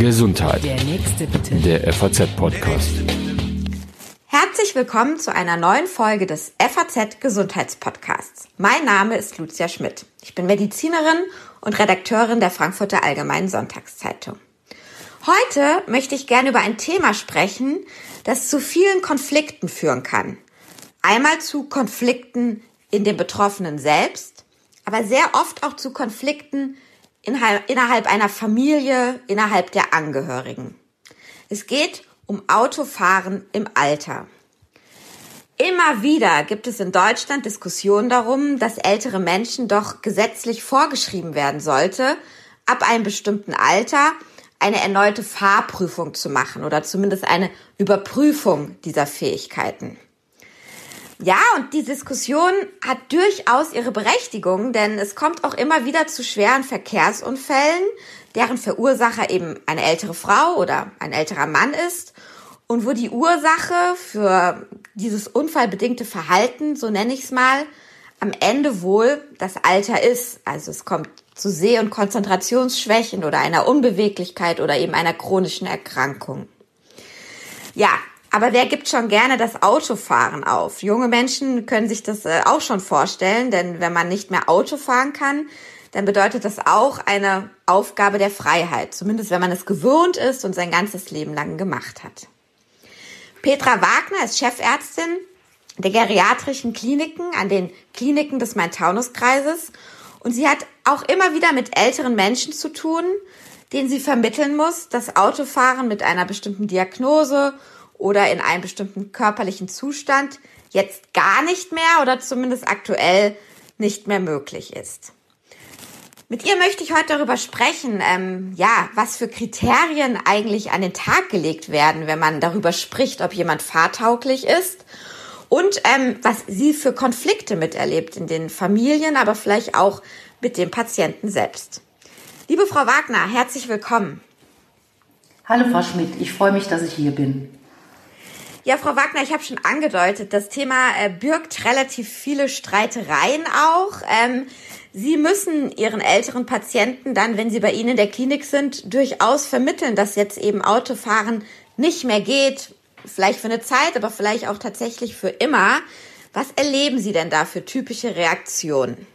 Gesundheit. Der nächste bitte. Der FAZ-Podcast. Herzlich willkommen zu einer neuen Folge des FAZ Gesundheitspodcasts. Mein Name ist Lucia Schmidt. Ich bin Medizinerin und Redakteurin der Frankfurter Allgemeinen Sonntagszeitung. Heute möchte ich gerne über ein Thema sprechen, das zu vielen Konflikten führen kann. Einmal zu Konflikten in den Betroffenen selbst, aber sehr oft auch zu Konflikten innerhalb einer Familie, innerhalb der Angehörigen. Es geht um Autofahren im Alter. Immer wieder gibt es in Deutschland Diskussionen darum, dass ältere Menschen doch gesetzlich vorgeschrieben werden sollte, ab einem bestimmten Alter eine erneute Fahrprüfung zu machen oder zumindest eine Überprüfung dieser Fähigkeiten. Ja, und die Diskussion hat durchaus ihre Berechtigung, denn es kommt auch immer wieder zu schweren Verkehrsunfällen, deren Verursacher eben eine ältere Frau oder ein älterer Mann ist und wo die Ursache für dieses unfallbedingte Verhalten, so nenne ich es mal, am Ende wohl das Alter ist. Also es kommt zu Seh- und Konzentrationsschwächen oder einer Unbeweglichkeit oder eben einer chronischen Erkrankung. Ja, aber wer gibt schon gerne das Autofahren auf? Junge Menschen können sich das äh, auch schon vorstellen, denn wenn man nicht mehr Auto fahren kann, dann bedeutet das auch eine Aufgabe der Freiheit, zumindest wenn man es gewohnt ist und sein ganzes Leben lang gemacht hat. Petra Wagner ist Chefärztin der geriatrischen Kliniken an den Kliniken des Main-Taunus-Kreises und sie hat auch immer wieder mit älteren Menschen zu tun, denen sie vermitteln muss, dass Autofahren mit einer bestimmten Diagnose oder in einem bestimmten körperlichen Zustand jetzt gar nicht mehr oder zumindest aktuell nicht mehr möglich ist. Mit ihr möchte ich heute darüber sprechen, ähm, ja, was für Kriterien eigentlich an den Tag gelegt werden, wenn man darüber spricht, ob jemand fahrtauglich ist und ähm, was sie für Konflikte miterlebt in den Familien, aber vielleicht auch mit dem Patienten selbst. Liebe Frau Wagner, herzlich willkommen. Hallo Frau Schmidt, ich freue mich, dass ich hier bin. Ja, Frau Wagner, ich habe schon angedeutet, das Thema äh, birgt relativ viele Streitereien auch. Ähm, Sie müssen Ihren älteren Patienten dann, wenn sie bei Ihnen in der Klinik sind, durchaus vermitteln, dass jetzt eben Autofahren nicht mehr geht. Vielleicht für eine Zeit, aber vielleicht auch tatsächlich für immer. Was erleben Sie denn da für typische Reaktionen?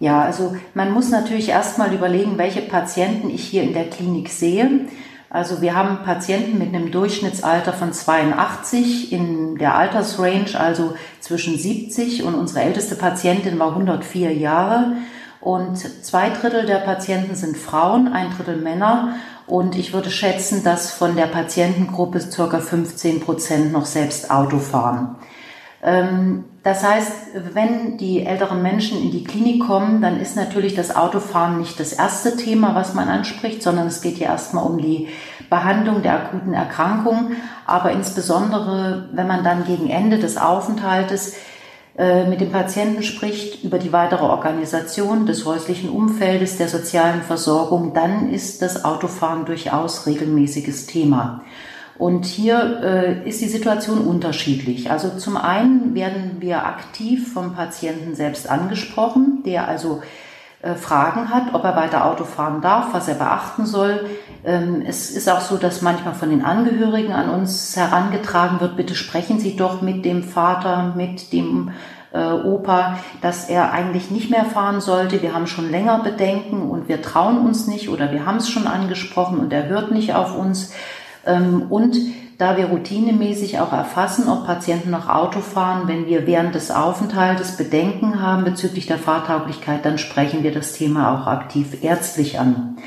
Ja, also man muss natürlich erstmal überlegen, welche Patienten ich hier in der Klinik sehe. Also wir haben Patienten mit einem Durchschnittsalter von 82 in der Altersrange, also zwischen 70 und unsere älteste Patientin war 104 Jahre. Und zwei Drittel der Patienten sind Frauen, ein Drittel Männer. Und ich würde schätzen, dass von der Patientengruppe circa 15 Prozent noch selbst Auto fahren. Ähm, das heißt, wenn die älteren Menschen in die Klinik kommen, dann ist natürlich das Autofahren nicht das erste Thema, was man anspricht, sondern es geht ja erstmal um die Behandlung der akuten Erkrankung. Aber insbesondere, wenn man dann gegen Ende des Aufenthaltes äh, mit dem Patienten spricht über die weitere Organisation des häuslichen Umfeldes, der sozialen Versorgung, dann ist das Autofahren durchaus regelmäßiges Thema. Und hier äh, ist die Situation unterschiedlich. Also zum einen werden wir aktiv vom Patienten selbst angesprochen, der also äh, Fragen hat, ob er weiter Auto fahren darf, was er beachten soll. Ähm, es ist auch so, dass manchmal von den Angehörigen an uns herangetragen wird, bitte sprechen Sie doch mit dem Vater, mit dem äh, Opa, dass er eigentlich nicht mehr fahren sollte. Wir haben schon länger Bedenken und wir trauen uns nicht oder wir haben es schon angesprochen und er hört nicht auf uns. Ähm, und da wir routinemäßig auch erfassen, ob Patienten noch Auto fahren, wenn wir während des Aufenthaltes Bedenken haben bezüglich der Fahrtauglichkeit, dann sprechen wir das Thema auch aktiv ärztlich an.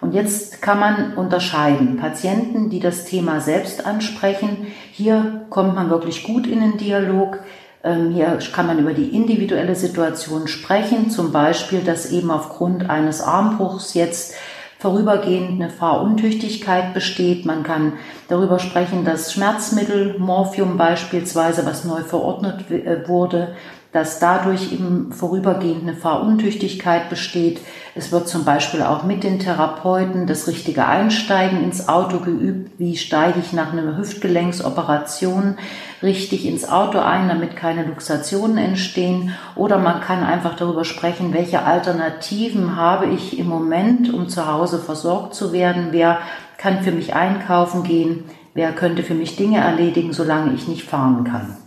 Und jetzt kann man unterscheiden. Patienten, die das Thema selbst ansprechen, hier kommt man wirklich gut in den Dialog. Ähm, hier kann man über die individuelle Situation sprechen, zum Beispiel, dass eben aufgrund eines Armbruchs jetzt vorübergehend eine Fahruntüchtigkeit besteht. Man kann darüber sprechen, dass Schmerzmittel, Morphium beispielsweise, was neu verordnet äh, wurde, dass dadurch eben vorübergehend eine Fahruntüchtigkeit besteht. Es wird zum Beispiel auch mit den Therapeuten das richtige Einsteigen ins Auto geübt. Wie steige ich nach einer Hüftgelenksoperation richtig ins Auto ein, damit keine Luxationen entstehen? Oder man kann einfach darüber sprechen, welche Alternativen habe ich im Moment, um zu Hause versorgt zu werden? Wer kann für mich einkaufen gehen? Wer könnte für mich Dinge erledigen, solange ich nicht fahren kann?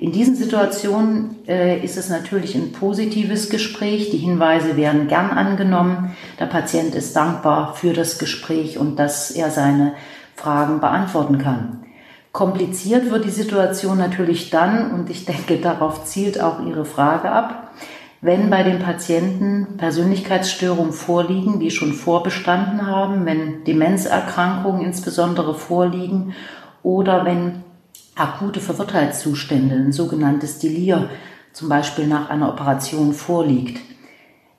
In diesen Situationen äh, ist es natürlich ein positives Gespräch. Die Hinweise werden gern angenommen. Der Patient ist dankbar für das Gespräch und dass er seine Fragen beantworten kann. Kompliziert wird die Situation natürlich dann, und ich denke, darauf zielt auch Ihre Frage ab, wenn bei den Patienten Persönlichkeitsstörungen vorliegen, die schon vorbestanden haben, wenn Demenzerkrankungen insbesondere vorliegen oder wenn akute Verwirrtheitszustände, ein sogenanntes Delir, zum Beispiel nach einer Operation vorliegt.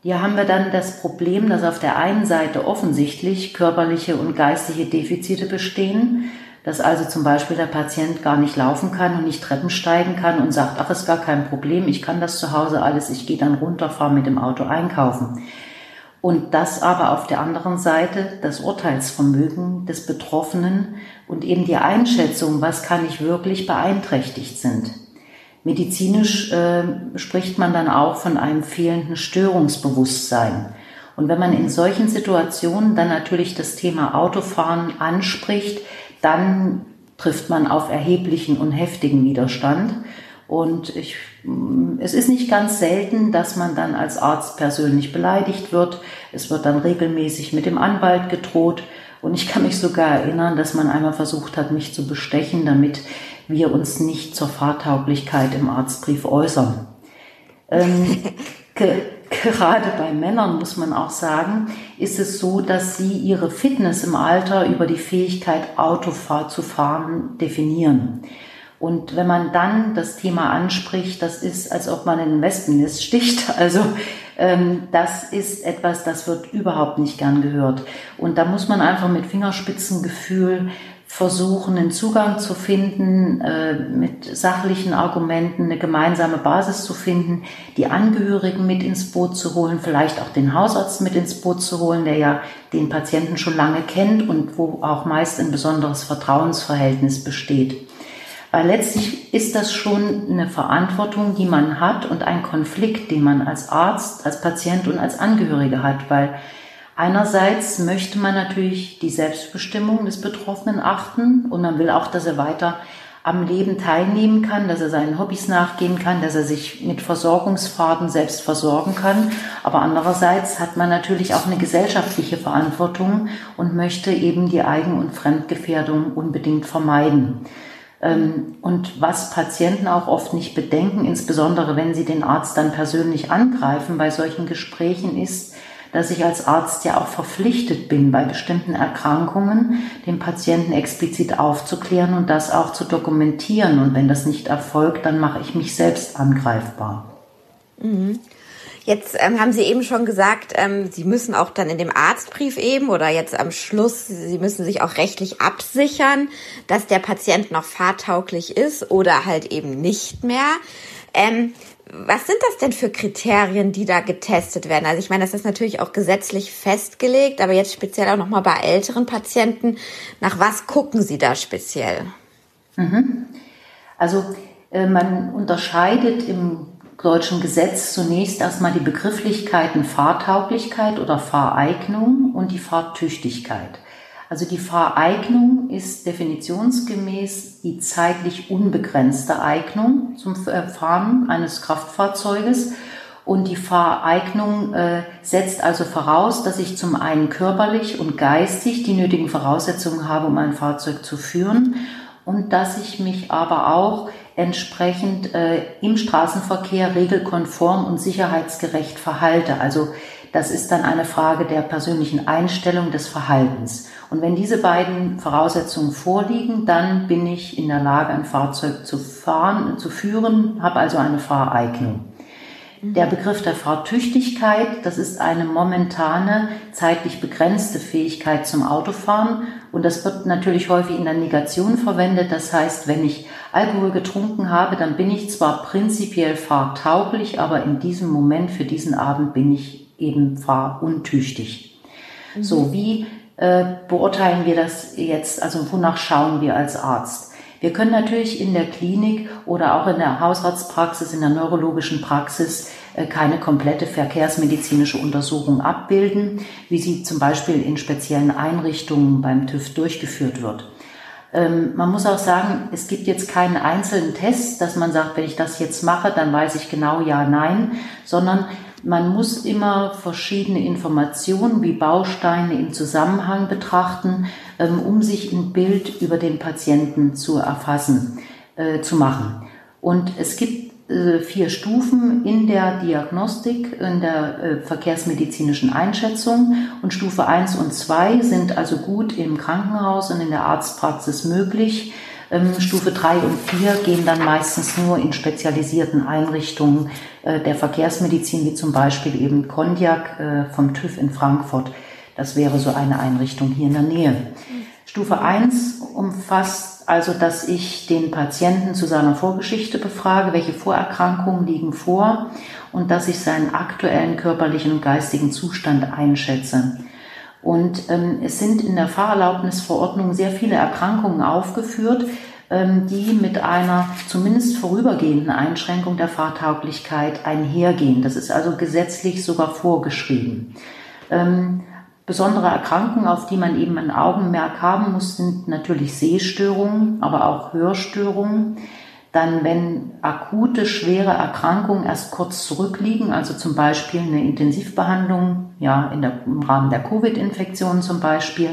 Hier haben wir dann das Problem, dass auf der einen Seite offensichtlich körperliche und geistige Defizite bestehen, dass also zum Beispiel der Patient gar nicht laufen kann und nicht Treppen steigen kann und sagt, ach, ist gar kein Problem, ich kann das zu Hause alles, ich gehe dann runter, fahre mit dem Auto einkaufen. Und das aber auf der anderen Seite das Urteilsvermögen des Betroffenen und eben die Einschätzung, was kann ich wirklich beeinträchtigt sind. Medizinisch äh, spricht man dann auch von einem fehlenden Störungsbewusstsein. Und wenn man in solchen Situationen dann natürlich das Thema Autofahren anspricht, dann trifft man auf erheblichen und heftigen Widerstand. Und ich, es ist nicht ganz selten, dass man dann als Arzt persönlich beleidigt wird. Es wird dann regelmäßig mit dem Anwalt gedroht. Und ich kann mich sogar erinnern, dass man einmal versucht hat, mich zu bestechen, damit wir uns nicht zur Fahrtauglichkeit im Arztbrief äußern. Ähm, ge gerade bei Männern muss man auch sagen, ist es so, dass sie ihre Fitness im Alter über die Fähigkeit, Autofahrt zu fahren, definieren. Und wenn man dann das Thema anspricht, das ist, als ob man in ein Wespennest sticht. Also das ist etwas, das wird überhaupt nicht gern gehört. Und da muss man einfach mit Fingerspitzengefühl versuchen, einen Zugang zu finden, äh, mit sachlichen Argumenten eine gemeinsame Basis zu finden, die Angehörigen mit ins Boot zu holen, vielleicht auch den Hausarzt mit ins Boot zu holen, der ja den Patienten schon lange kennt und wo auch meist ein besonderes Vertrauensverhältnis besteht. Weil letztlich ist das schon eine Verantwortung, die man hat und ein Konflikt, den man als Arzt, als Patient und als Angehörige hat, weil einerseits möchte man natürlich die Selbstbestimmung des Betroffenen achten und man will auch, dass er weiter am Leben teilnehmen kann, dass er seinen Hobbys nachgehen kann, dass er sich mit Versorgungsfahrten selbst versorgen kann. Aber andererseits hat man natürlich auch eine gesellschaftliche Verantwortung und möchte eben die Eigen- und Fremdgefährdung unbedingt vermeiden. Ähm, und was Patienten auch oft nicht bedenken, insbesondere wenn sie den Arzt dann persönlich angreifen bei solchen Gesprächen, ist, dass ich als Arzt ja auch verpflichtet bin, bei bestimmten Erkrankungen den Patienten explizit aufzuklären und das auch zu dokumentieren. Und wenn das nicht erfolgt, dann mache ich mich selbst angreifbar. Mhm. Jetzt ähm, haben Sie eben schon gesagt, ähm, Sie müssen auch dann in dem Arztbrief eben oder jetzt am Schluss, Sie müssen sich auch rechtlich absichern, dass der Patient noch fahrtauglich ist oder halt eben nicht mehr. Ähm, was sind das denn für Kriterien, die da getestet werden? Also ich meine, das ist natürlich auch gesetzlich festgelegt, aber jetzt speziell auch nochmal bei älteren Patienten. Nach was gucken Sie da speziell? Mhm. Also äh, man unterscheidet im deutschen Gesetz zunächst erstmal die Begrifflichkeiten Fahrtauglichkeit oder Fahreignung und die Fahrtüchtigkeit. Also die Fahreignung ist definitionsgemäß die zeitlich unbegrenzte Eignung zum Fahren eines Kraftfahrzeuges. Und die Fahreignung äh, setzt also voraus, dass ich zum einen körperlich und geistig die nötigen Voraussetzungen habe, um ein Fahrzeug zu führen und dass ich mich aber auch entsprechend äh, im Straßenverkehr regelkonform und sicherheitsgerecht verhalte. Also das ist dann eine Frage der persönlichen Einstellung des Verhaltens. Und wenn diese beiden Voraussetzungen vorliegen, dann bin ich in der Lage, ein Fahrzeug zu fahren, zu führen, habe also eine Fahreignung. Der Begriff der Fahrtüchtigkeit, das ist eine momentane, zeitlich begrenzte Fähigkeit zum Autofahren und das wird natürlich häufig in der Negation verwendet. Das heißt, wenn ich Alkohol getrunken habe, dann bin ich zwar prinzipiell fahrtauglich, aber in diesem Moment für diesen Abend bin ich eben fahruntüchtig. Mhm. So, wie äh, beurteilen wir das jetzt? Also wonach schauen wir als Arzt? Wir können natürlich in der Klinik oder auch in der Hausarztpraxis, in der neurologischen Praxis äh, keine komplette verkehrsmedizinische Untersuchung abbilden, wie sie zum Beispiel in speziellen Einrichtungen beim TÜV durchgeführt wird. Ähm, man muss auch sagen, es gibt jetzt keinen einzelnen Test, dass man sagt, wenn ich das jetzt mache, dann weiß ich genau ja, nein, sondern man muss immer verschiedene Informationen wie Bausteine im Zusammenhang betrachten, ähm, um sich ein Bild über den Patienten zu erfassen, äh, zu machen. Und es gibt äh, vier Stufen in der Diagnostik, in der äh, verkehrsmedizinischen Einschätzung. Und Stufe 1 und 2 sind also gut im Krankenhaus und in der Arztpraxis möglich. Ähm, Stufe 3 und 4 gehen dann meistens nur in spezialisierten Einrichtungen äh, der Verkehrsmedizin, wie zum Beispiel eben Kondiak äh, vom TÜV in Frankfurt. Das wäre so eine Einrichtung hier in der Nähe. Stufe 1 umfasst also, dass ich den Patienten zu seiner Vorgeschichte befrage, welche Vorerkrankungen liegen vor und dass ich seinen aktuellen körperlichen und geistigen Zustand einschätze. Und ähm, es sind in der Fahrerlaubnisverordnung sehr viele Erkrankungen aufgeführt, ähm, die mit einer zumindest vorübergehenden Einschränkung der Fahrtauglichkeit einhergehen. Das ist also gesetzlich sogar vorgeschrieben. Ähm, besondere Erkrankungen, auf die man eben ein Augenmerk haben muss, sind natürlich Sehstörungen, aber auch Hörstörungen. Dann, wenn akute, schwere Erkrankungen erst kurz zurückliegen, also zum Beispiel eine Intensivbehandlung, ja, in der, im Rahmen der Covid-Infektion zum Beispiel,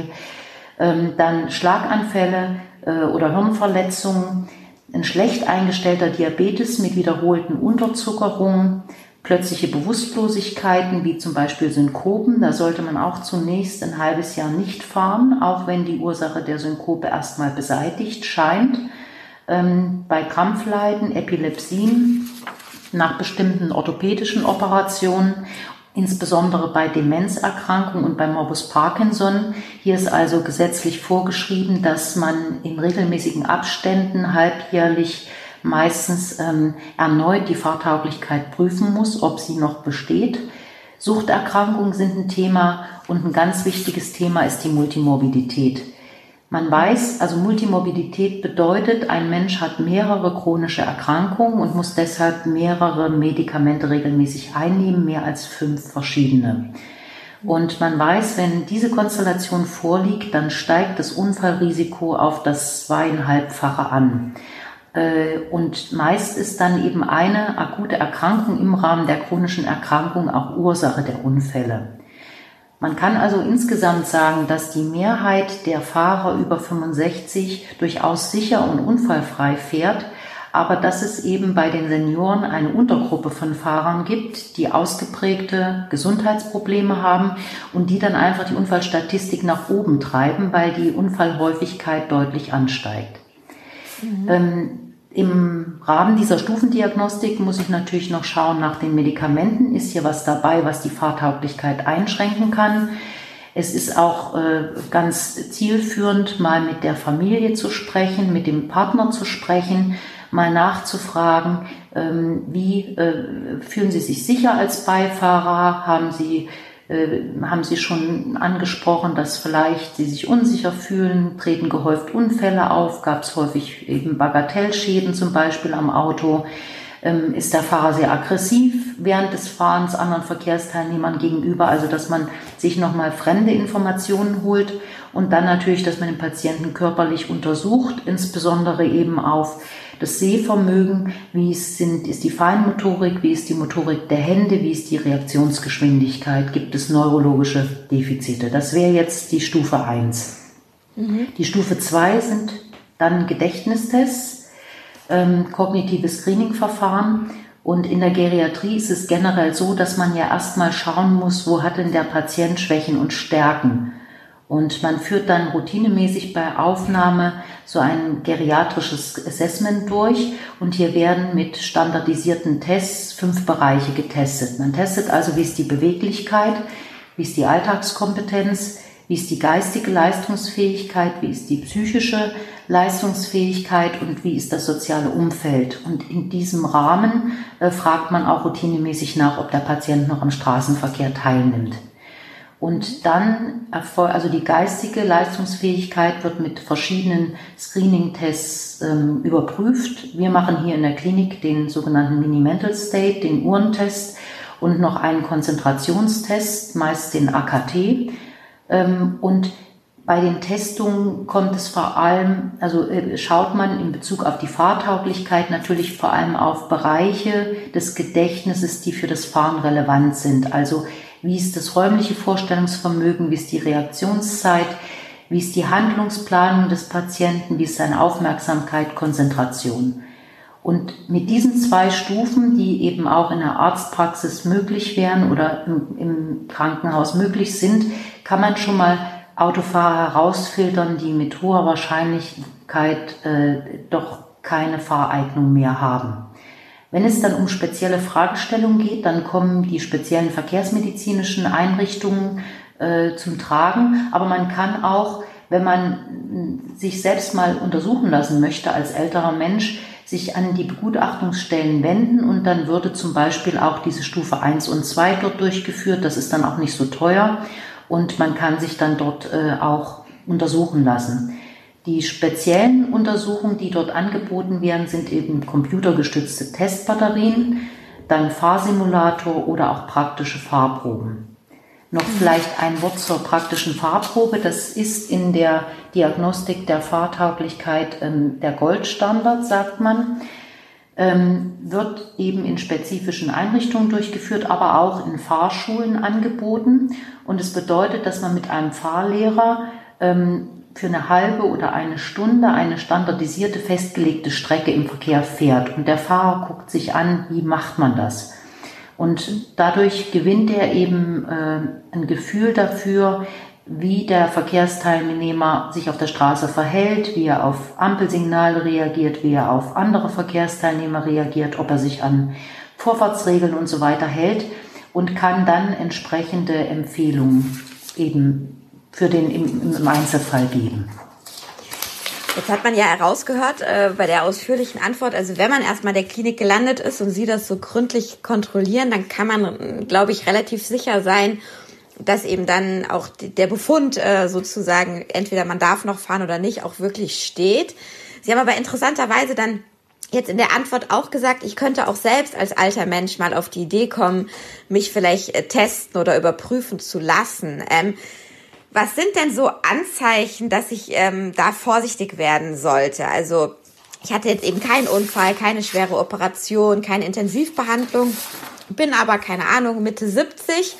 ähm, dann Schlaganfälle äh, oder Hirnverletzungen, ein schlecht eingestellter Diabetes mit wiederholten Unterzuckerungen, plötzliche Bewusstlosigkeiten wie zum Beispiel Synkopen. Da sollte man auch zunächst ein halbes Jahr nicht fahren, auch wenn die Ursache der Synkope erstmal beseitigt scheint ähm, bei Krampfleiden, Epilepsien, nach bestimmten orthopädischen Operationen, insbesondere bei Demenzerkrankungen und bei Morbus Parkinson. Hier ist also gesetzlich vorgeschrieben, dass man in regelmäßigen Abständen halbjährlich meistens ähm, erneut die Fahrtauglichkeit prüfen muss, ob sie noch besteht. Suchterkrankungen sind ein Thema und ein ganz wichtiges Thema ist die Multimorbidität. Man weiß, also Multimorbidität bedeutet, ein Mensch hat mehrere chronische Erkrankungen und muss deshalb mehrere Medikamente regelmäßig einnehmen, mehr als fünf verschiedene. Und man weiß, wenn diese Konstellation vorliegt, dann steigt das Unfallrisiko auf das zweieinhalbfache an. Äh, und meist ist dann eben eine akute Erkrankung im Rahmen der chronischen Erkrankung auch Ursache der Unfälle. Man kann also insgesamt sagen, dass die Mehrheit der Fahrer über 65 durchaus sicher und unfallfrei fährt, aber dass es eben bei den Senioren eine Untergruppe von Fahrern gibt, die ausgeprägte Gesundheitsprobleme haben und die dann einfach die Unfallstatistik nach oben treiben, weil die Unfallhäufigkeit deutlich ansteigt. Mhm. Ähm, im Rahmen dieser Stufendiagnostik muss ich natürlich noch schauen nach den Medikamenten. Ist hier was dabei, was die Fahrtauglichkeit einschränken kann? Es ist auch äh, ganz zielführend, mal mit der Familie zu sprechen, mit dem Partner zu sprechen, mal nachzufragen, ähm, wie äh, fühlen Sie sich sicher als Beifahrer? Haben Sie haben Sie schon angesprochen, dass vielleicht Sie sich unsicher fühlen, treten gehäuft Unfälle auf, gab es häufig eben Bagatellschäden zum Beispiel am Auto, ähm, ist der Fahrer sehr aggressiv während des Fahrens anderen Verkehrsteilnehmern gegenüber, also dass man sich nochmal fremde Informationen holt und dann natürlich, dass man den Patienten körperlich untersucht, insbesondere eben auf das Sehvermögen, wie es sind, ist die Feinmotorik, wie ist die Motorik der Hände, wie ist die Reaktionsgeschwindigkeit, gibt es neurologische Defizite. Das wäre jetzt die Stufe 1. Mhm. Die Stufe 2 sind dann Gedächtnistests, ähm, kognitive Screening-Verfahren. Und in der Geriatrie ist es generell so, dass man ja erstmal schauen muss, wo hat denn der Patient Schwächen und Stärken. Und man führt dann routinemäßig bei Aufnahme so ein geriatrisches Assessment durch. Und hier werden mit standardisierten Tests fünf Bereiche getestet. Man testet also, wie ist die Beweglichkeit, wie ist die Alltagskompetenz, wie ist die geistige Leistungsfähigkeit, wie ist die psychische Leistungsfähigkeit und wie ist das soziale Umfeld. Und in diesem Rahmen äh, fragt man auch routinemäßig nach, ob der Patient noch am Straßenverkehr teilnimmt. Und dann, also die geistige Leistungsfähigkeit wird mit verschiedenen Screening-Tests ähm, überprüft. Wir machen hier in der Klinik den sogenannten Mini-Mental State, den Uhrentest und noch einen Konzentrationstest, meist den AKT. Ähm, und bei den Testungen kommt es vor allem, also äh, schaut man in Bezug auf die Fahrtauglichkeit natürlich vor allem auf Bereiche des Gedächtnisses, die für das Fahren relevant sind. Also wie ist das räumliche Vorstellungsvermögen, wie ist die Reaktionszeit, wie ist die Handlungsplanung des Patienten, wie ist seine Aufmerksamkeit, Konzentration. Und mit diesen zwei Stufen, die eben auch in der Arztpraxis möglich wären oder im, im Krankenhaus möglich sind, kann man schon mal Autofahrer herausfiltern, die mit hoher Wahrscheinlichkeit äh, doch keine Fahreignung mehr haben. Wenn es dann um spezielle Fragestellungen geht, dann kommen die speziellen verkehrsmedizinischen Einrichtungen äh, zum Tragen. Aber man kann auch, wenn man sich selbst mal untersuchen lassen möchte als älterer Mensch, sich an die Begutachtungsstellen wenden und dann würde zum Beispiel auch diese Stufe 1 und 2 dort durchgeführt. Das ist dann auch nicht so teuer und man kann sich dann dort äh, auch untersuchen lassen. Die speziellen Untersuchungen, die dort angeboten werden, sind eben computergestützte Testbatterien, dann Fahrsimulator oder auch praktische Fahrproben. Noch vielleicht ein Wort zur praktischen Fahrprobe. Das ist in der Diagnostik der Fahrtauglichkeit ähm, der Goldstandard, sagt man. Ähm, wird eben in spezifischen Einrichtungen durchgeführt, aber auch in Fahrschulen angeboten. Und es bedeutet, dass man mit einem Fahrlehrer ähm, für eine halbe oder eine Stunde eine standardisierte, festgelegte Strecke im Verkehr fährt. Und der Fahrer guckt sich an, wie macht man das. Und dadurch gewinnt er eben äh, ein Gefühl dafür, wie der Verkehrsteilnehmer sich auf der Straße verhält, wie er auf Ampelsignale reagiert, wie er auf andere Verkehrsteilnehmer reagiert, ob er sich an Vorfahrtsregeln und so weiter hält und kann dann entsprechende Empfehlungen eben für den im, im Einzelfall geben. Jetzt hat man ja herausgehört äh, bei der ausführlichen Antwort, also wenn man erstmal der Klinik gelandet ist und Sie das so gründlich kontrollieren, dann kann man, glaube ich, relativ sicher sein, dass eben dann auch der Befund äh, sozusagen, entweder man darf noch fahren oder nicht, auch wirklich steht. Sie haben aber interessanterweise dann jetzt in der Antwort auch gesagt, ich könnte auch selbst als alter Mensch mal auf die Idee kommen, mich vielleicht äh, testen oder überprüfen zu lassen. Ähm, was sind denn so Anzeichen, dass ich ähm, da vorsichtig werden sollte? Also ich hatte jetzt eben keinen Unfall, keine schwere Operation, keine Intensivbehandlung, bin aber keine Ahnung Mitte 70.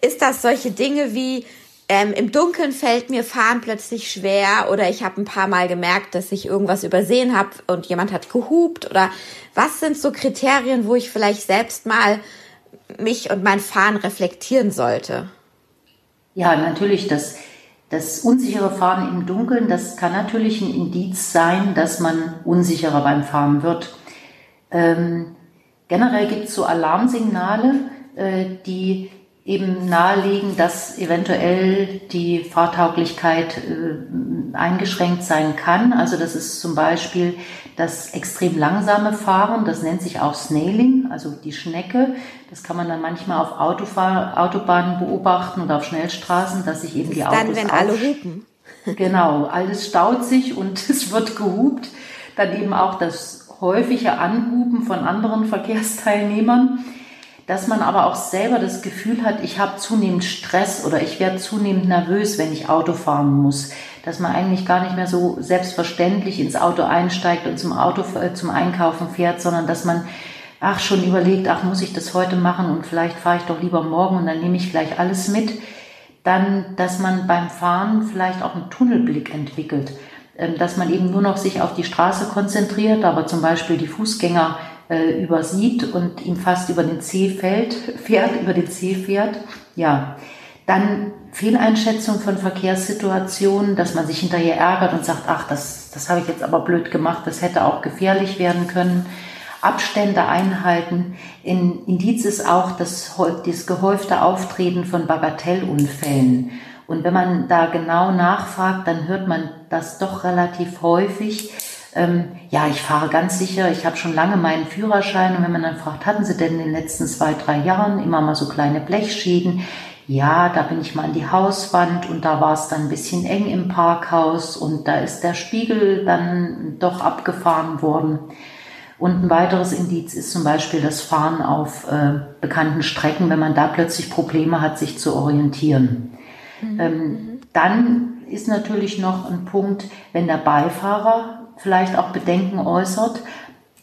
Ist das solche Dinge wie ähm, im Dunkeln fällt mir Fahren plötzlich schwer oder ich habe ein paar Mal gemerkt, dass ich irgendwas übersehen habe und jemand hat gehupt oder was sind so Kriterien, wo ich vielleicht selbst mal mich und mein Fahren reflektieren sollte? Ja, natürlich, das, das unsichere Fahren im Dunkeln, das kann natürlich ein Indiz sein, dass man unsicherer beim Fahren wird. Ähm, generell gibt es so Alarmsignale, äh, die eben nahelegen, dass eventuell die Fahrtauglichkeit äh, eingeschränkt sein kann. Also das ist zum Beispiel das extrem langsame Fahren, das nennt sich auch Snailing, also die Schnecke. Das kann man dann manchmal auf Autofahr Autobahnen beobachten oder auf Schnellstraßen, dass sich eben die Autos dann, wenn alle hupen. Genau, alles staut sich und es wird gehupt. Dann eben auch das häufige Anhupen von anderen Verkehrsteilnehmern dass man aber auch selber das Gefühl hat, ich habe zunehmend Stress oder ich werde zunehmend nervös, wenn ich Auto fahren muss. Dass man eigentlich gar nicht mehr so selbstverständlich ins Auto einsteigt und zum Auto äh, zum Einkaufen fährt, sondern dass man ach schon überlegt, ach muss ich das heute machen und vielleicht fahre ich doch lieber morgen und dann nehme ich gleich alles mit. Dann, dass man beim Fahren vielleicht auch einen Tunnelblick entwickelt, ähm, dass man eben nur noch sich auf die Straße konzentriert, aber zum Beispiel die Fußgänger äh, übersieht und ihm fast über den C fällt, fährt, über den C fährt. Ja, Dann Fehleinschätzung von Verkehrssituationen, dass man sich hinterher ärgert und sagt, ach, das, das habe ich jetzt aber blöd gemacht, das hätte auch gefährlich werden können. Abstände einhalten. In Indiz ist auch das, das gehäufte Auftreten von Bagatellunfällen. Und wenn man da genau nachfragt, dann hört man das doch relativ häufig. Ähm, ja, ich fahre ganz sicher, ich habe schon lange meinen Führerschein und wenn man dann fragt, hatten Sie denn in den letzten zwei, drei Jahren immer mal so kleine Blechschäden? Ja, da bin ich mal an die Hauswand und da war es dann ein bisschen eng im Parkhaus und da ist der Spiegel dann doch abgefahren worden. Und ein weiteres Indiz ist zum Beispiel das Fahren auf äh, bekannten Strecken, wenn man da plötzlich Probleme hat, sich zu orientieren. Mhm. Ähm, dann ist natürlich noch ein Punkt, wenn der Beifahrer vielleicht auch Bedenken äußert,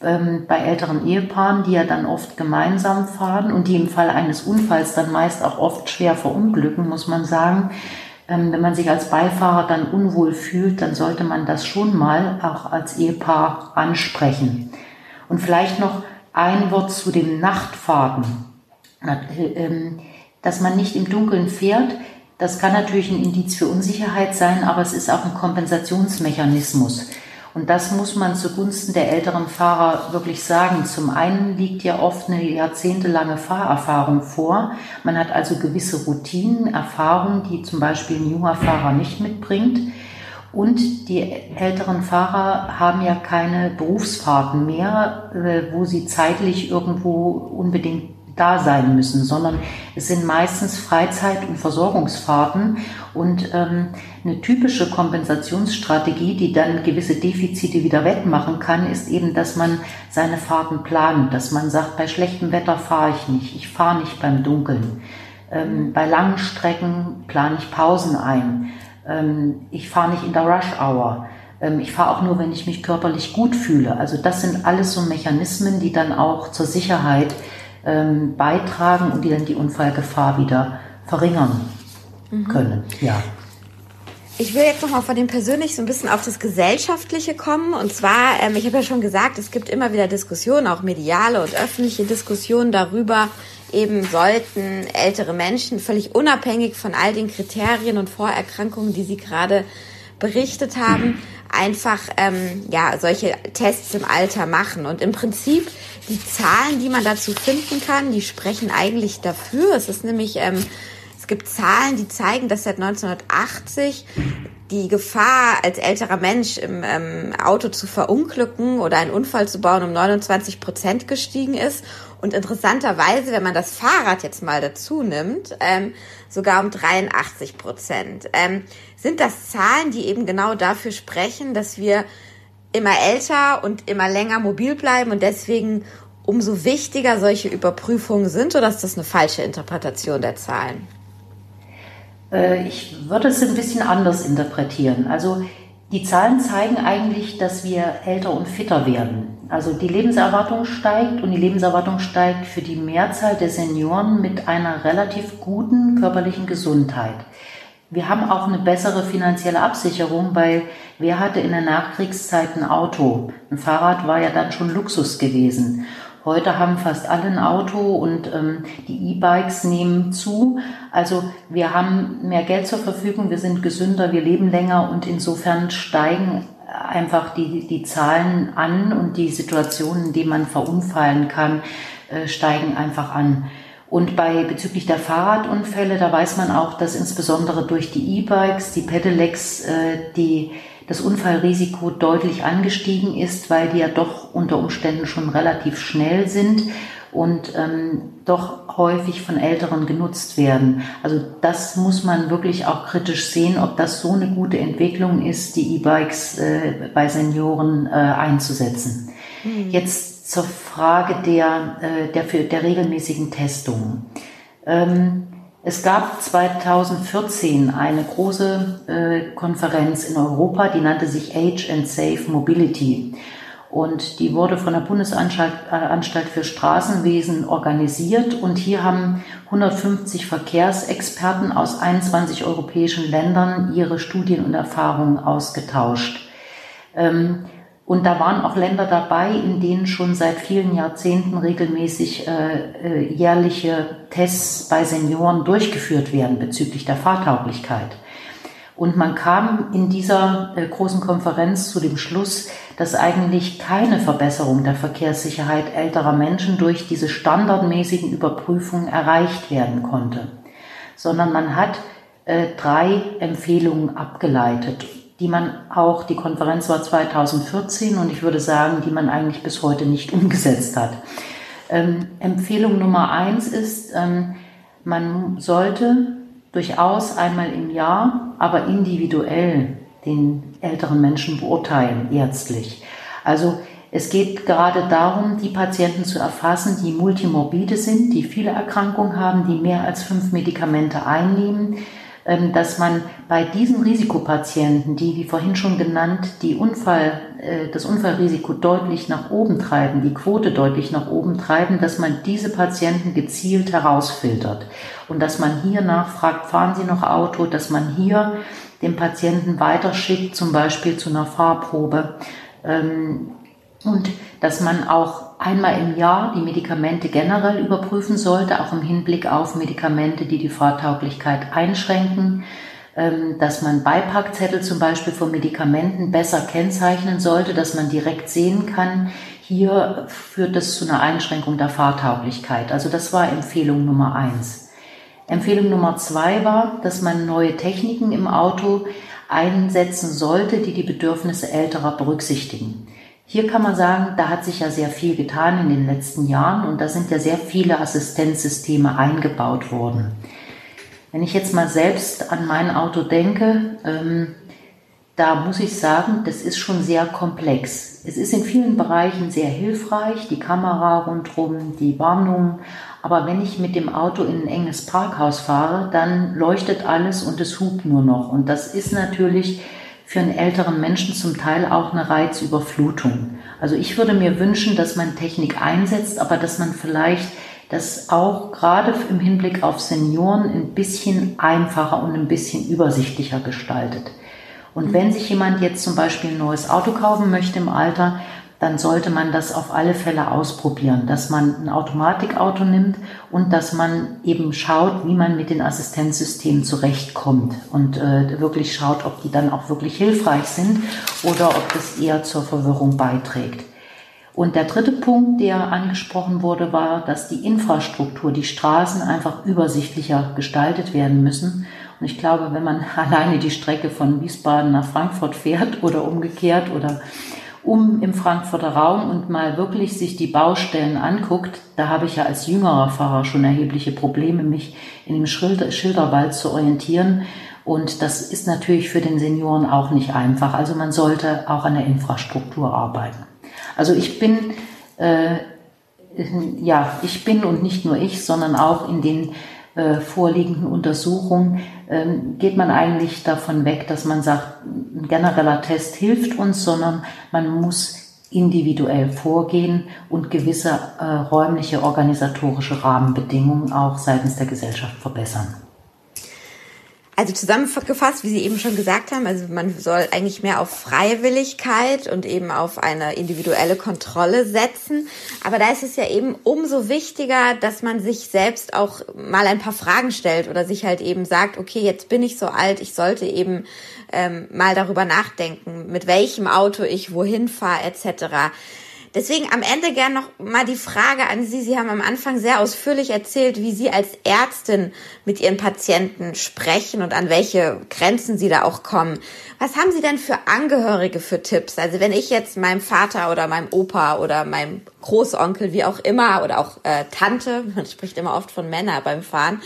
ähm, bei älteren Ehepaaren, die ja dann oft gemeinsam fahren und die im Fall eines Unfalls dann meist auch oft schwer verunglücken, muss man sagen. Ähm, wenn man sich als Beifahrer dann unwohl fühlt, dann sollte man das schon mal auch als Ehepaar ansprechen. Und vielleicht noch ein Wort zu dem Nachtfahrten. Ähm, dass man nicht im Dunkeln fährt, das kann natürlich ein Indiz für Unsicherheit sein, aber es ist auch ein Kompensationsmechanismus. Und das muss man zugunsten der älteren Fahrer wirklich sagen. Zum einen liegt ja oft eine jahrzehntelange Fahrerfahrung vor. Man hat also gewisse Routinen, Erfahrungen, die zum Beispiel ein junger Fahrer nicht mitbringt. Und die älteren Fahrer haben ja keine Berufsfahrten mehr, äh, wo sie zeitlich irgendwo unbedingt da sein müssen, sondern es sind meistens Freizeit- und Versorgungsfahrten und ähm, eine typische Kompensationsstrategie, die dann gewisse Defizite wieder wettmachen kann, ist eben, dass man seine Fahrten plant, dass man sagt, bei schlechtem Wetter fahre ich nicht, ich fahre nicht beim Dunkeln. Ähm, bei langen Strecken plane ich Pausen ein. Ähm, ich fahre nicht in der Rush Hour. Ähm, ich fahre auch nur, wenn ich mich körperlich gut fühle. Also das sind alles so Mechanismen, die dann auch zur Sicherheit ähm, beitragen und die dann die Unfallgefahr wieder verringern mhm. können. Ja. Ich will jetzt nochmal von dem persönlich so ein bisschen auf das Gesellschaftliche kommen. Und zwar, ähm, ich habe ja schon gesagt, es gibt immer wieder Diskussionen, auch mediale und öffentliche Diskussionen darüber, eben sollten ältere Menschen völlig unabhängig von all den Kriterien und Vorerkrankungen, die Sie gerade berichtet haben, einfach ähm, ja solche Tests im Alter machen. Und im Prinzip die Zahlen, die man dazu finden kann, die sprechen eigentlich dafür. Es ist nämlich, ähm, es gibt Zahlen, die zeigen, dass seit 1980 die Gefahr, als älterer Mensch im ähm, Auto zu verunglücken oder einen Unfall zu bauen, um 29 Prozent gestiegen ist. Und interessanterweise, wenn man das Fahrrad jetzt mal dazu nimmt, ähm, sogar um 83 Prozent. Ähm, sind das Zahlen, die eben genau dafür sprechen, dass wir immer älter und immer länger mobil bleiben und deswegen umso wichtiger solche Überprüfungen sind oder ist das eine falsche Interpretation der Zahlen? Äh, ich würde es ein bisschen anders interpretieren. Also die Zahlen zeigen eigentlich, dass wir älter und fitter werden. Also die Lebenserwartung steigt und die Lebenserwartung steigt für die Mehrzahl der Senioren mit einer relativ guten körperlichen Gesundheit. Wir haben auch eine bessere finanzielle Absicherung, weil wer hatte in der Nachkriegszeit ein Auto? Ein Fahrrad war ja dann schon Luxus gewesen. Heute haben fast alle ein Auto und ähm, die E-Bikes nehmen zu. Also wir haben mehr Geld zur Verfügung, wir sind gesünder, wir leben länger und insofern steigen einfach die, die Zahlen an und die Situationen, in denen man verunfallen kann, äh, steigen einfach an. Und bei bezüglich der Fahrradunfälle, da weiß man auch, dass insbesondere durch die E-Bikes, die Pedelecs, äh, die, das Unfallrisiko deutlich angestiegen ist, weil die ja doch unter Umständen schon relativ schnell sind und ähm, doch häufig von Älteren genutzt werden. Also das muss man wirklich auch kritisch sehen, ob das so eine gute Entwicklung ist, die E-Bikes äh, bei Senioren äh, einzusetzen. Mhm. Jetzt zur Frage der, äh, der, der regelmäßigen Testung. Ähm, es gab 2014 eine große äh, Konferenz in Europa, die nannte sich Age and Safe Mobility. Und die wurde von der Bundesanstalt äh, für Straßenwesen organisiert. Und hier haben 150 Verkehrsexperten aus 21 europäischen Ländern ihre Studien und Erfahrungen ausgetauscht. Ähm, Und da waren auch Länder dabei, in denen schon seit vielen Jahrzehnten regelmäßig äh, äh, jährliche Tests bei Senioren durchgeführt werden bezüglich der Fahrtauglichkeit. Und man kam in dieser äh, großen Konferenz zu dem Schluss, dass eigentlich keine Verbesserung der Verkehrssicherheit älterer Menschen durch diese standardmäßigen Überprüfungen erreicht werden konnte, sondern man hat äh, drei Empfehlungen abgeleitet die man auch, die Konferenz war 2014 und ich würde sagen, die man eigentlich bis heute nicht umgesetzt hat. Ähm, Empfehlung Nummer eins ist, ähm, man sollte durchaus einmal im Jahr, aber individuell den älteren Menschen beurteilen, ärztlich. Also es geht gerade darum, die Patienten zu erfassen, die multimorbide sind, die viele Erkrankungen haben, die mehr als fünf Medikamente einnehmen, dass man bei diesen Risikopatienten, die, wie vorhin schon genannt, die Unfall, äh, das Unfallrisiko deutlich nach oben treiben, die Quote deutlich nach oben treiben, dass man diese Patienten gezielt herausfiltert. Und dass man hier nachfragt, fahren Sie noch Auto, dass man hier den Patienten weiterschickt, zum Beispiel zu einer Fahrprobe. Ähm, und dass man auch einmal im Jahr die Medikamente generell überprüfen sollte, auch im Hinblick auf Medikamente, die die Fahrtauglichkeit einschränken, ähm, dass man Beipackzettel zum Beispiel von Medikamenten besser kennzeichnen sollte, dass man direkt sehen kann, hier führt es zu einer Einschränkung der Fahrtauglichkeit. Also das war Empfehlung Nummer eins. Empfehlung Nummer zwei war, dass man neue Techniken im Auto einsetzen sollte, die die Bedürfnisse älterer berücksichtigen. Hier kann man sagen, da hat sich ja sehr viel getan in den letzten Jahren und da sind ja sehr viele Assistenzsysteme eingebaut worden. Wenn ich jetzt mal selbst an mein Auto denke, ähm, da muss ich sagen, das ist schon sehr komplex. Es ist in vielen Bereichen sehr hilfreich, die Kamera rundherum, die Warnung. Aber wenn ich mit dem Auto in ein enges Parkhaus fahre, dann leuchtet alles und es hupt nur noch. Und das ist natürlich für einen älteren Menschen zum Teil auch eine Reizüberflutung. Also ich würde mir wünschen, dass man Technik einsetzt, aber dass man vielleicht das auch gerade im Hinblick auf Senioren ein bisschen einfacher und ein bisschen übersichtlicher gestaltet. Und wenn sich jemand jetzt zum Beispiel ein neues Auto kaufen möchte im Alter, dann sollte man das auf alle Fälle ausprobieren, dass man ein Automatikauto nimmt und dass man eben schaut, wie man mit den Assistenzsystemen zurechtkommt und äh, wirklich schaut, ob die dann auch wirklich hilfreich sind oder ob das eher zur Verwirrung beiträgt. Und der dritte Punkt, der angesprochen wurde, war, dass die Infrastruktur, die Straßen einfach übersichtlicher gestaltet werden müssen. Und ich glaube, wenn man alleine die Strecke von Wiesbaden nach Frankfurt fährt oder umgekehrt oder um im Frankfurter Raum und mal wirklich sich die Baustellen anguckt, da habe ich ja als jüngerer Fahrer schon erhebliche Probleme, mich in dem Schilderwald zu orientieren. Und das ist natürlich für den Senioren auch nicht einfach. Also man sollte auch an der Infrastruktur arbeiten. Also ich bin, äh, ja, ich bin und nicht nur ich, sondern auch in den äh, vorliegenden Untersuchungen ähm, geht man eigentlich davon weg, dass man sagt, ein genereller Test hilft uns, sondern man muss individuell vorgehen und gewisse äh, räumliche organisatorische Rahmenbedingungen auch seitens der Gesellschaft verbessern. Also zusammengefasst, wie Sie eben schon gesagt haben, also man soll eigentlich mehr auf Freiwilligkeit und eben auf eine individuelle Kontrolle setzen. Aber da ist es ja eben umso wichtiger, dass man sich selbst auch mal ein paar Fragen stellt oder sich halt eben sagt, okay, jetzt bin ich so alt, ich sollte eben ähm, mal darüber nachdenken, mit welchem Auto ich wohin fahre etc. Deswegen am Ende gern noch mal die Frage an Sie. Sie haben am Anfang sehr ausführlich erzählt, wie Sie als Ärztin mit Ihren Patienten sprechen und an welche Grenzen Sie da auch kommen. Was haben Sie denn für Angehörige für Tipps? Also wenn ich jetzt meinem Vater oder meinem Opa oder meinem Großonkel, wie auch immer, oder auch äh, Tante, man spricht immer oft von Männern beim Fahren,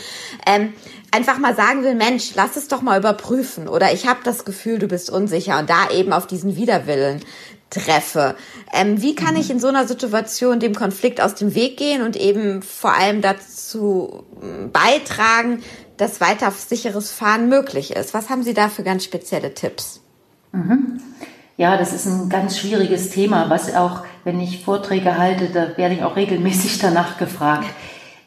ähm, einfach mal sagen will, Mensch, lass es doch mal überprüfen. Oder ich habe das Gefühl, du bist unsicher und da eben auf diesen Widerwillen treffe. Ähm, wie kann ich in so einer Situation dem Konflikt aus dem Weg gehen und eben vor allem dazu ähm, beitragen, dass weiter sicheres Fahren möglich ist? Was haben Sie da für ganz spezielle Tipps? Mhm. Ja, das ist ein ganz schwieriges Thema, was auch, wenn ich Vorträge halte, da werde ich auch regelmäßig danach gefragt.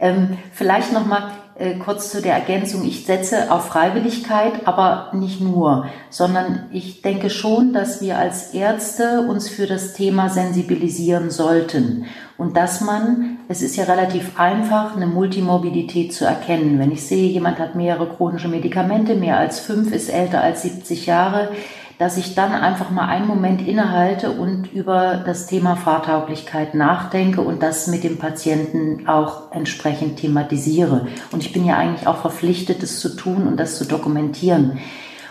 Ähm, vielleicht nochmal, äh, kurz zu der Ergänzung, ich setze auf Freiwilligkeit, aber nicht nur, sondern ich denke schon, dass wir als Ärzte uns für das Thema sensibilisieren sollten und dass man, es ist ja relativ einfach, eine Multimorbidität zu erkennen. Wenn ich sehe, jemand hat mehrere chronische Medikamente, mehr als fünf, ist älter als 70 Jahre, dass ich dann einfach mal einen Moment innehalte und über das Thema Fahrtauglichkeit nachdenke und das mit dem Patienten auch entsprechend thematisiere. Und ich bin ja eigentlich auch verpflichtet, das zu tun und das zu dokumentieren.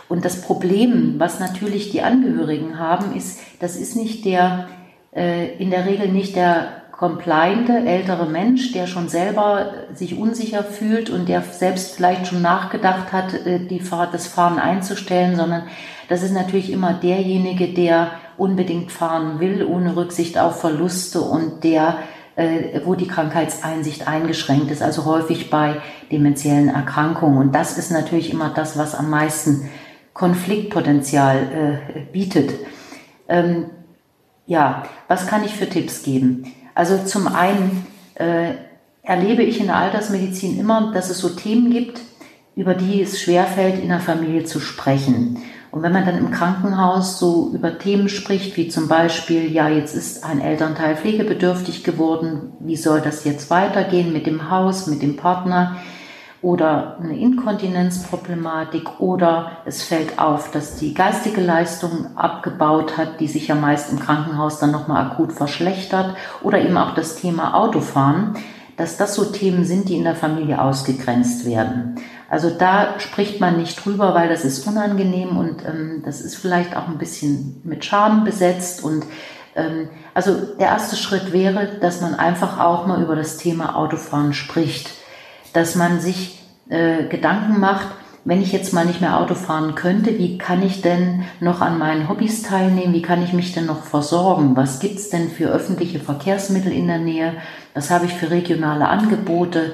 Und das Problem, was natürlich die Angehörigen haben, ist, das ist nicht der, äh, in der Regel nicht der compliante ältere Mensch, der schon selber sich unsicher fühlt und der selbst vielleicht schon nachgedacht hat, äh, die Fahrt, das Fahren einzustellen, sondern das ist natürlich immer derjenige, der unbedingt fahren will, ohne Rücksicht auf Verluste und der, äh, wo die Krankheitseinsicht eingeschränkt ist, also häufig bei dementiellen Erkrankungen. Und das ist natürlich immer das, was am meisten Konfliktpotenzial äh, bietet. Ähm, ja, was kann ich für Tipps geben? Also zum einen äh, erlebe ich in der Altersmedizin immer, dass es so Themen gibt, über die es schwerfällt, in der Familie zu sprechen. Und wenn man dann im Krankenhaus so über Themen spricht, wie zum Beispiel, ja, jetzt ist ein Elternteil pflegebedürftig geworden, wie soll das jetzt weitergehen mit dem Haus, mit dem Partner? Oder eine Inkontinenzproblematik oder es fällt auf, dass die geistige Leistung abgebaut hat, die sich ja meist im Krankenhaus dann nochmal akut verschlechtert oder eben auch das Thema Autofahren, dass das so Themen sind, die in der Familie ausgegrenzt werden. Also da spricht man nicht drüber, weil das ist unangenehm und ähm, das ist vielleicht auch ein bisschen mit Scham besetzt und ähm, also der erste Schritt wäre, dass man einfach auch mal über das Thema Autofahren spricht dass man sich äh, Gedanken macht, wenn ich jetzt mal nicht mehr Auto fahren könnte, wie kann ich denn noch an meinen Hobbys teilnehmen? Wie kann ich mich denn noch versorgen? Was gibt's denn für öffentliche Verkehrsmittel in der Nähe? Was habe ich für regionale Angebote?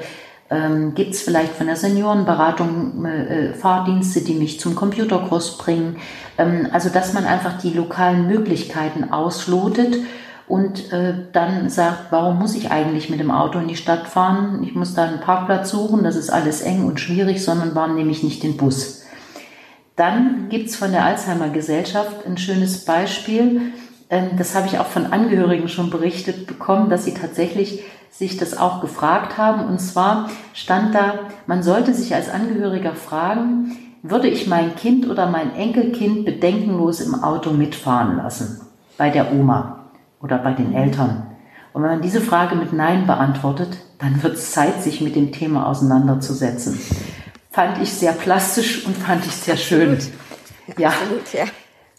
Ähm, Gibt es vielleicht von der Seniorenberatung äh, Fahrdienste, die mich zum Computerkurs bringen? Ähm, also dass man einfach die lokalen Möglichkeiten auslotet und äh, dann sagt, warum muss ich eigentlich mit dem Auto in die Stadt fahren? Ich muss da einen Parkplatz suchen, das ist alles eng und schwierig, sondern warum nehme ich nicht den Bus? Dann gibt's von der Alzheimer Gesellschaft ein schönes Beispiel. Ähm, das habe ich auch von Angehörigen schon berichtet bekommen, dass sie tatsächlich sich das auch gefragt haben. Und zwar stand da, man sollte sich als Angehöriger fragen, würde ich mein Kind oder mein Enkelkind bedenkenlos im Auto mitfahren lassen bei der Oma? Oder bei den Eltern? Und wenn man diese Frage mit Nein beantwortet, dann wird es Zeit, sich mit dem Thema auseinanderzusetzen. Fand ich sehr plastisch und fand ich sehr schön. Ja. Absolut, ja.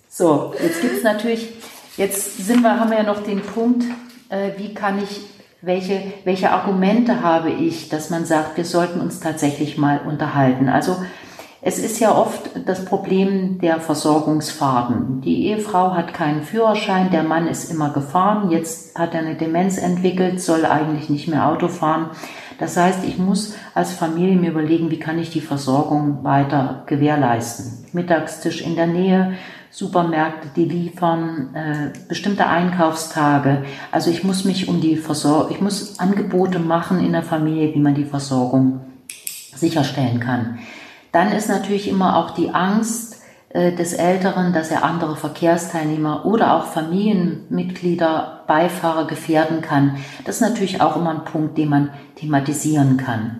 So, jetzt gibt es natürlich, jetzt sind wir, haben wir ja noch den Punkt, äh, wie kann ich, welche, welche Argumente habe ich, dass man sagt, wir sollten uns tatsächlich mal unterhalten. Also es ist ja oft das Problem der Versorgungsfahrten. Die Ehefrau hat keinen Führerschein, der Mann ist immer gefahren, jetzt hat er eine Demenz entwickelt, soll eigentlich nicht mehr Auto fahren. Das heißt, ich muss als Familie mir überlegen, wie kann ich die Versorgung weiter gewährleisten. Mittagstisch in der Nähe, Supermärkte, die liefern, äh, bestimmte Einkaufstage. Also ich muss mich um die Versorgung, ich muss Angebote machen in der Familie, wie man die Versorgung sicherstellen kann. Dann ist natürlich immer auch die Angst äh, des Älteren, dass er andere Verkehrsteilnehmer oder auch Familienmitglieder, Beifahrer gefährden kann. Das ist natürlich auch immer ein Punkt, den man thematisieren kann.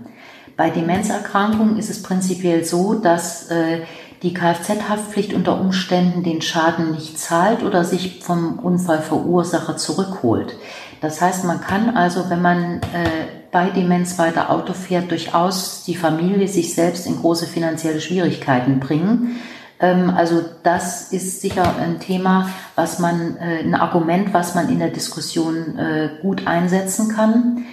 Bei Demenzerkrankungen ist es prinzipiell so, dass äh, die Kfz-Haftpflicht unter Umständen den Schaden nicht zahlt oder sich vom Unfallverursacher zurückholt. Das heißt, man kann also, wenn man äh, bei Demenz weiter Auto fährt, durchaus die Familie sich selbst in große finanzielle Schwierigkeiten bringen. Ähm, also das ist sicher ein Thema, was man, äh, ein Argument, was man in der Diskussion äh, gut einsetzen kann.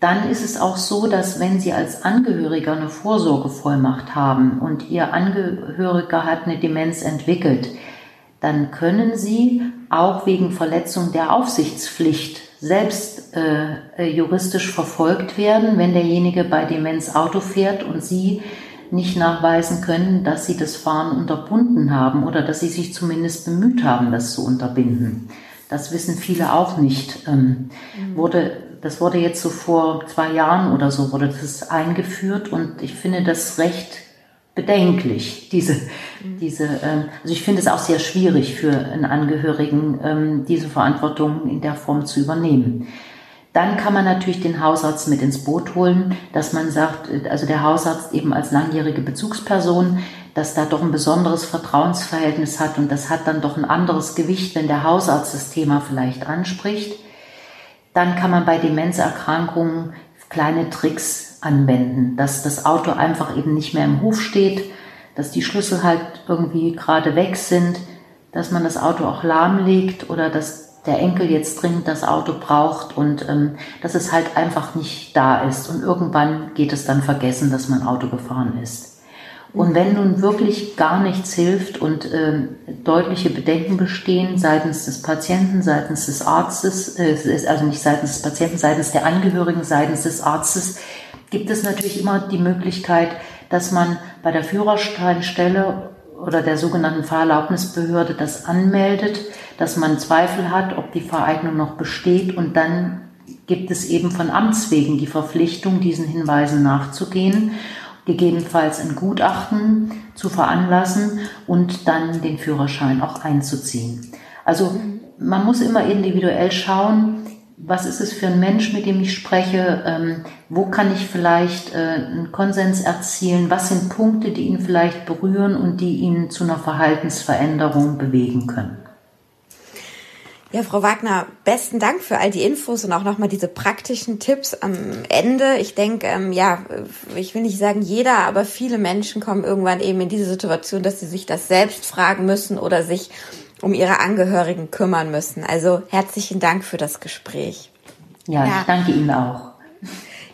Dann ist es auch so, dass wenn Sie als Angehöriger eine Vorsorgevollmacht haben und Ihr Angehöriger hat eine Demenz entwickelt, dann können Sie auch wegen Verletzung der Aufsichtspflicht selbst äh, juristisch verfolgt werden, wenn derjenige bei Demenz Auto fährt und Sie nicht nachweisen können, dass Sie das Fahren unterbunden haben oder dass Sie sich zumindest bemüht haben, das zu unterbinden. Das wissen viele auch nicht. Ähm, mhm. Wurde das wurde jetzt so vor zwei Jahren oder so wurde das eingeführt und ich finde das recht bedenklich, diese, diese, ähm, also ich finde es auch sehr schwierig für einen Angehörigen, ähm, diese Verantwortung in der Form zu übernehmen. Dann kann man natürlich den Hausarzt mit ins Boot holen, dass man sagt, also der Hausarzt eben als langjährige Bezugsperson, dass da doch ein besonderes Vertrauensverhältnis hat und das hat dann doch ein anderes Gewicht, wenn der Hausarzt das Thema vielleicht anspricht. Dann kann man bei Demenzerkrankungen kleine Tricks anwenden, dass das Auto einfach eben nicht mehr im Hof steht, dass die Schlüssel halt irgendwie gerade weg sind, dass man das Auto auch lahmlegt oder dass der Enkel jetzt dringend das Auto braucht und ähm, dass es halt einfach nicht da ist. Und irgendwann geht es dann vergessen, dass man Auto gefahren ist. Und wenn nun wirklich gar nichts hilft und ähm, deutliche Bedenken bestehen seitens des Patienten, seitens des Arztes, äh, also nicht seitens des Patienten, seitens der Angehörigen, seitens des Arztes, gibt es natürlich immer die Möglichkeit, dass man bei der Führerscheinstelle oder der sogenannten Fahrerlaubnisbehörde das anmeldet, dass man Zweifel hat, ob die Vereignung noch besteht und dann gibt es eben von Amts wegen die Verpflichtung, diesen Hinweisen nachzugehen, gegebenenfalls ein Gutachten zu veranlassen und dann den Führerschein auch einzuziehen. Also man muss immer individuell schauen, was ist es für ein Mensch, mit dem ich spreche, ähm, wo kann ich vielleicht äh, einen Konsens erzielen, was sind Punkte, die ihn vielleicht berühren und die ihn zu einer Verhaltensveränderung bewegen können. Ja, Frau Wagner, besten Dank für all die Infos und auch nochmal diese praktischen Tipps am Ende. Ich denke, ähm, ja, ich will nicht sagen jeder, aber viele Menschen kommen irgendwann eben in diese Situation, dass sie sich das selbst fragen müssen oder sich um ihre Angehörigen kümmern müssen. Also herzlichen Dank für das Gespräch. Ja, ja. ich danke Ihnen auch.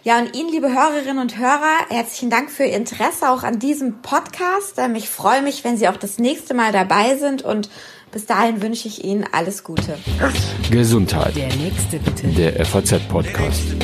Ja, und Ihnen, liebe Hörerinnen und Hörer, herzlichen Dank für Ihr Interesse auch an diesem Podcast. Ähm, ich freue mich, wenn Sie auch das nächste Mal dabei sind und bis dahin wünsche ich Ihnen alles Gute. Gesundheit. Der nächste bitte. Der FAZ-Podcast.